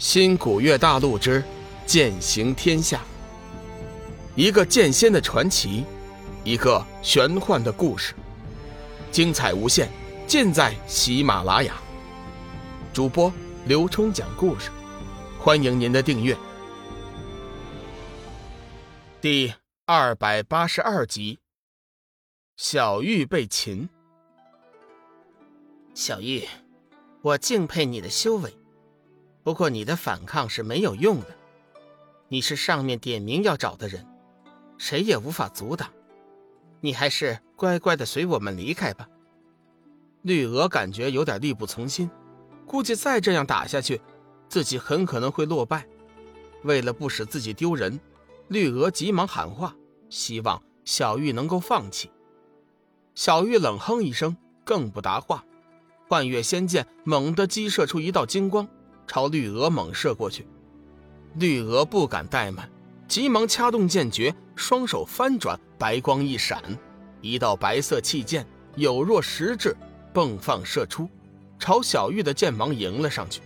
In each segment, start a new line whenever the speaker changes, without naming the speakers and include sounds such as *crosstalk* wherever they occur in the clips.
新古月大陆之剑行天下，一个剑仙的传奇，一个玄幻的故事，精彩无限，尽在喜马拉雅。主播刘冲讲故事，欢迎您的订阅。第二百八十二集，小玉被擒。
小玉，我敬佩你的修为。不过你的反抗是没有用的，你是上面点名要找的人，谁也无法阻挡。你还是乖乖的随我们离开吧。
绿娥感觉有点力不从心，估计再这样打下去，自己很可能会落败。为了不使自己丢人，绿娥急忙喊话，希望小玉能够放弃。小玉冷哼一声，更不答话。幻月仙剑猛地击射出一道金光。朝绿娥猛射过去，绿娥不敢怠慢，急忙掐动剑诀，双手翻转，白光一闪，一道白色气剑有若实质迸放射出，朝小玉的剑芒迎了上去。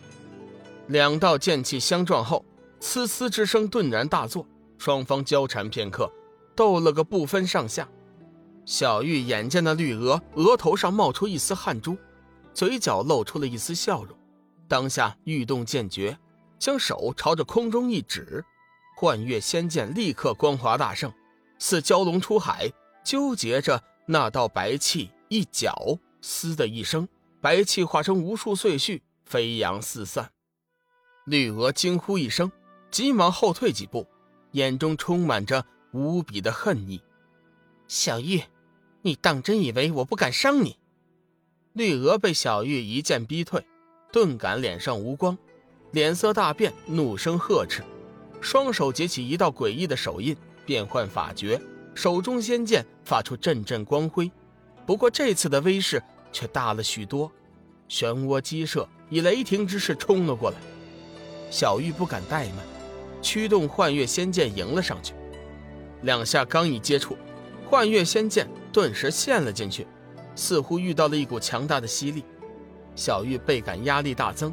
两道剑气相撞后，呲呲之声顿然大作，双方交缠片刻，斗了个不分上下。小玉眼见那绿娥额头上冒出一丝汗珠，嘴角露出了一丝笑容。当下欲动剑诀，将手朝着空中一指，幻月仙剑立刻光华大盛，似蛟龙出海，纠结着那道白气，一搅，嘶的一声，白气化成无数碎絮，飞扬四散。绿娥惊呼一声，急忙后退几步，眼中充满着无比的恨意。
小玉，你当真以为我不敢伤你？
绿娥被小玉一剑逼退。顿感脸上无光，脸色大变，怒声呵斥，双手结起一道诡异的手印，变换法诀，手中仙剑发出阵阵光辉。不过这次的威势却大了许多，漩涡激射以雷霆之势冲了过来。小玉不敢怠慢，驱动幻月仙剑迎了上去。两下刚一接触，幻月仙剑顿时陷了进去，似乎遇到了一股强大的吸力。小玉倍感压力大增，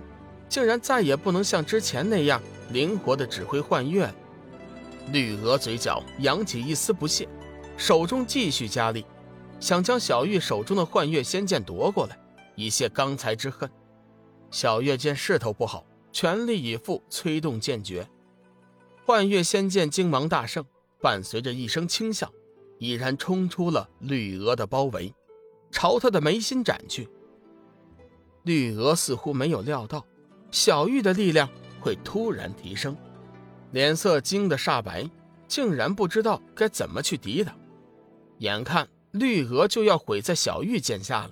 竟然再也不能像之前那样灵活地指挥幻月了。绿娥嘴角扬起一丝不屑，手中继续加力，想将小玉手中的幻月仙剑夺过来，以泄刚才之恨。小月见势头不好，全力以赴催动剑诀。幻月仙剑精芒大盛，伴随着一声轻笑，已然冲出了绿娥的包围，朝他的眉心斩去。绿娥似乎没有料到小玉的力量会突然提升，脸色惊得煞白，竟然不知道该怎么去抵挡。眼看绿娥就要毁在小玉剑下了，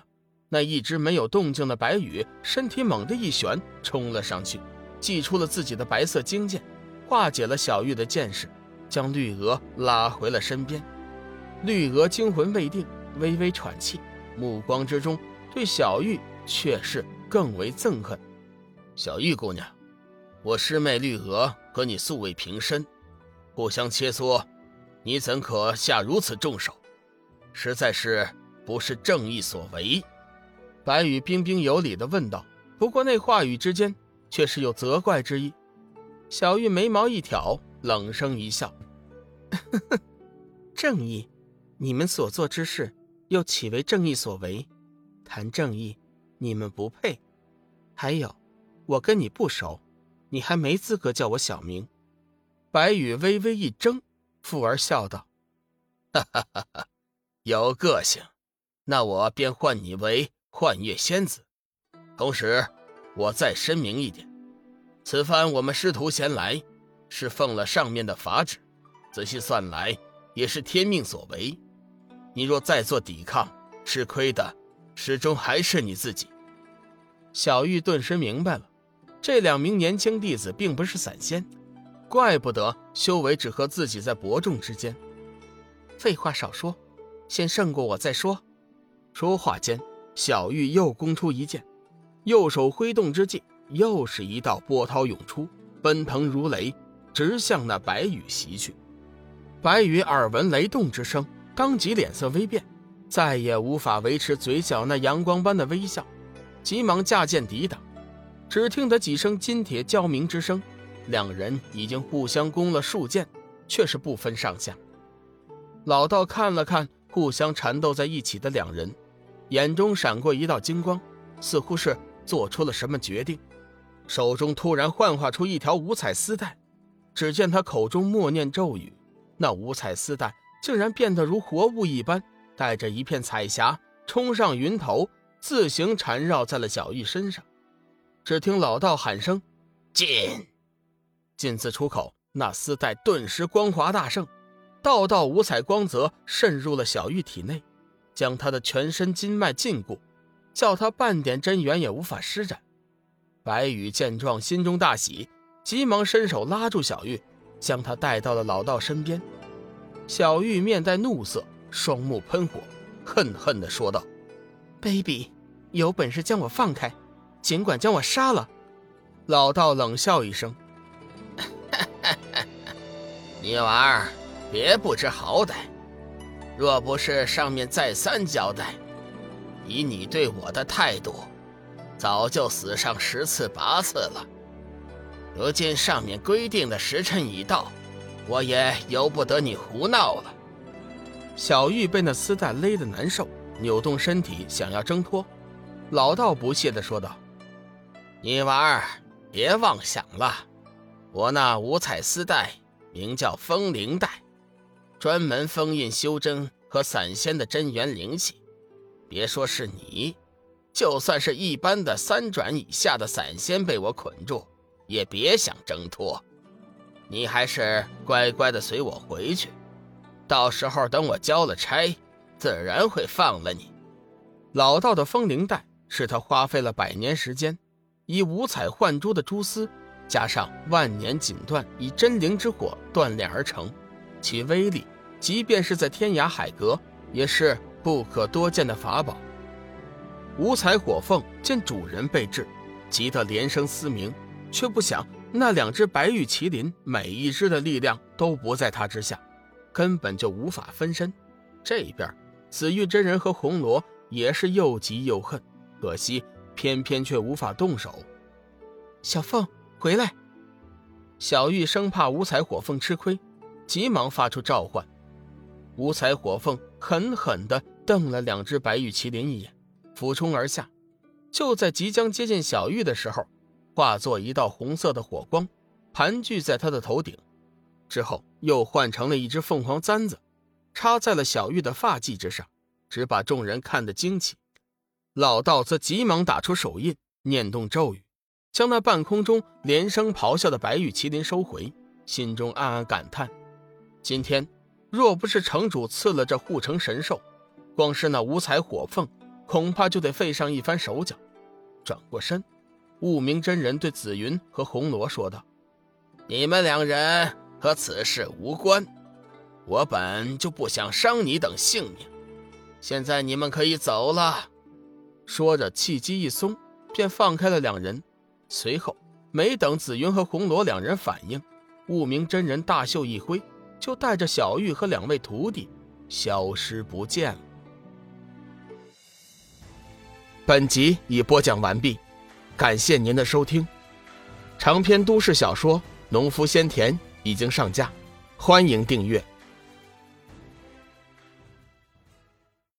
那一直没有动静的白羽身体猛地一旋，冲了上去，祭出了自己的白色金剑，化解了小玉的剑势，将绿娥拉回了身边。绿娥惊魂未定，微微喘气，目光之中对小玉。却是更为憎恨，小玉姑娘，我师妹绿娥和你素未平生，互相切磋，你怎可下如此重手？实在是不是正义所为？白羽彬彬有礼地问道。不过那话语之间却是有责怪之意。小玉眉毛一挑，冷声一笑：“ *laughs*
正义？你们所做之事又岂为正义所为？谈正义？”你们不配，还有，我跟你不熟，你还没资格叫我小名。
白羽微微一怔，附而笑道：“哈哈哈哈有个性，那我便唤你为幻月仙子。同时，我再申明一点，此番我们师徒前来，是奉了上面的法旨。仔细算来，也是天命所为。你若再做抵抗，吃亏的。”始终还是你自己。小玉顿时明白了，这两名年轻弟子并不是散仙，怪不得修为只和自己在伯仲之间。
废话少说，先胜过我再说。
说话间，小玉又攻出一剑，右手挥动之际，又是一道波涛涌出，奔腾如雷，直向那白羽袭去。白羽耳闻雷动之声，当即脸色微变。再也无法维持嘴角那阳光般的微笑，急忙架剑抵挡。只听得几声金铁交鸣之声，两人已经互相攻了数剑，却是不分上下。老道看了看互相缠斗在一起的两人，眼中闪过一道金光，似乎是做出了什么决定，手中突然幻化出一条五彩丝带。只见他口中默念咒语，那五彩丝带竟然变得如活物一般，带着一片彩霞冲上云头，自行缠绕在了小玉身上。只听老道喊声：“进！”进字出口，那丝带顿时光华大盛，道道五彩光泽渗入了小玉体内，将她的全身筋脉禁锢，叫她半点真元也无法施展。白羽见状，心中大喜。急忙伸手拉住小玉，将她带到了老道身边。小玉面带怒色，双目喷火，恨恨地说道
：“：“Baby，！有本事将我放开，尽管将我杀了。”
老道冷笑一声：“
你娃儿，别不知好歹。若不是上面再三交代，以你对我的态度，早就死上十次八次了。”如今上面规定的时辰已到，我也由不得你胡闹了。
小玉被那丝带勒得难受，扭动身体想要挣脱。老道不屑地说道：“
你娃儿，别妄想了，我那五彩丝带名叫风铃带，专门封印修真和散仙的真元灵气。别说是你，就算是一般的三转以下的散仙被我捆住。”也别想挣脱，你还是乖乖的随我回去。到时候等我交了差，自然会放了你。
老道的风铃带是他花费了百年时间，以五彩幻珠的蛛丝，加上万年锦缎，以真灵之火锻炼而成，其威力，即便是在天涯海阁，也是不可多见的法宝。五彩火凤见主人被制，急得连声嘶鸣。却不想，那两只白玉麒麟每一只的力量都不在他之下，根本就无法分身。这边紫玉真人和红罗也是又急又恨，可惜偏偏却无法动手。
小凤，回来！
小玉生怕五彩火凤吃亏，急忙发出召唤。五彩火凤狠狠地瞪了两只白玉麒麟一眼，俯冲而下。就在即将接近小玉的时候。化作一道红色的火光，盘踞在他的头顶，之后又换成了一只凤凰簪子，插在了小玉的发髻之上，只把众人看得惊奇。老道则急忙打出手印，念动咒语，将那半空中连声咆哮的白玉麒麟收回，心中暗暗感叹：今天若不是城主赐了这护城神兽，光是那五彩火凤，恐怕就得费上一番手脚。转过身。悟明真人对紫云和红罗说道：“
你们两人和此事无关，我本就不想伤你等性命。现在你们可以走了。”
说着，气机一松，便放开了两人。随后，没等紫云和红罗两人反应，悟明真人大袖一挥，就带着小玉和两位徒弟消失不见了。本集已播讲完毕。感谢您的收听，长篇都市小说《农夫先田》已经上架，欢迎订阅。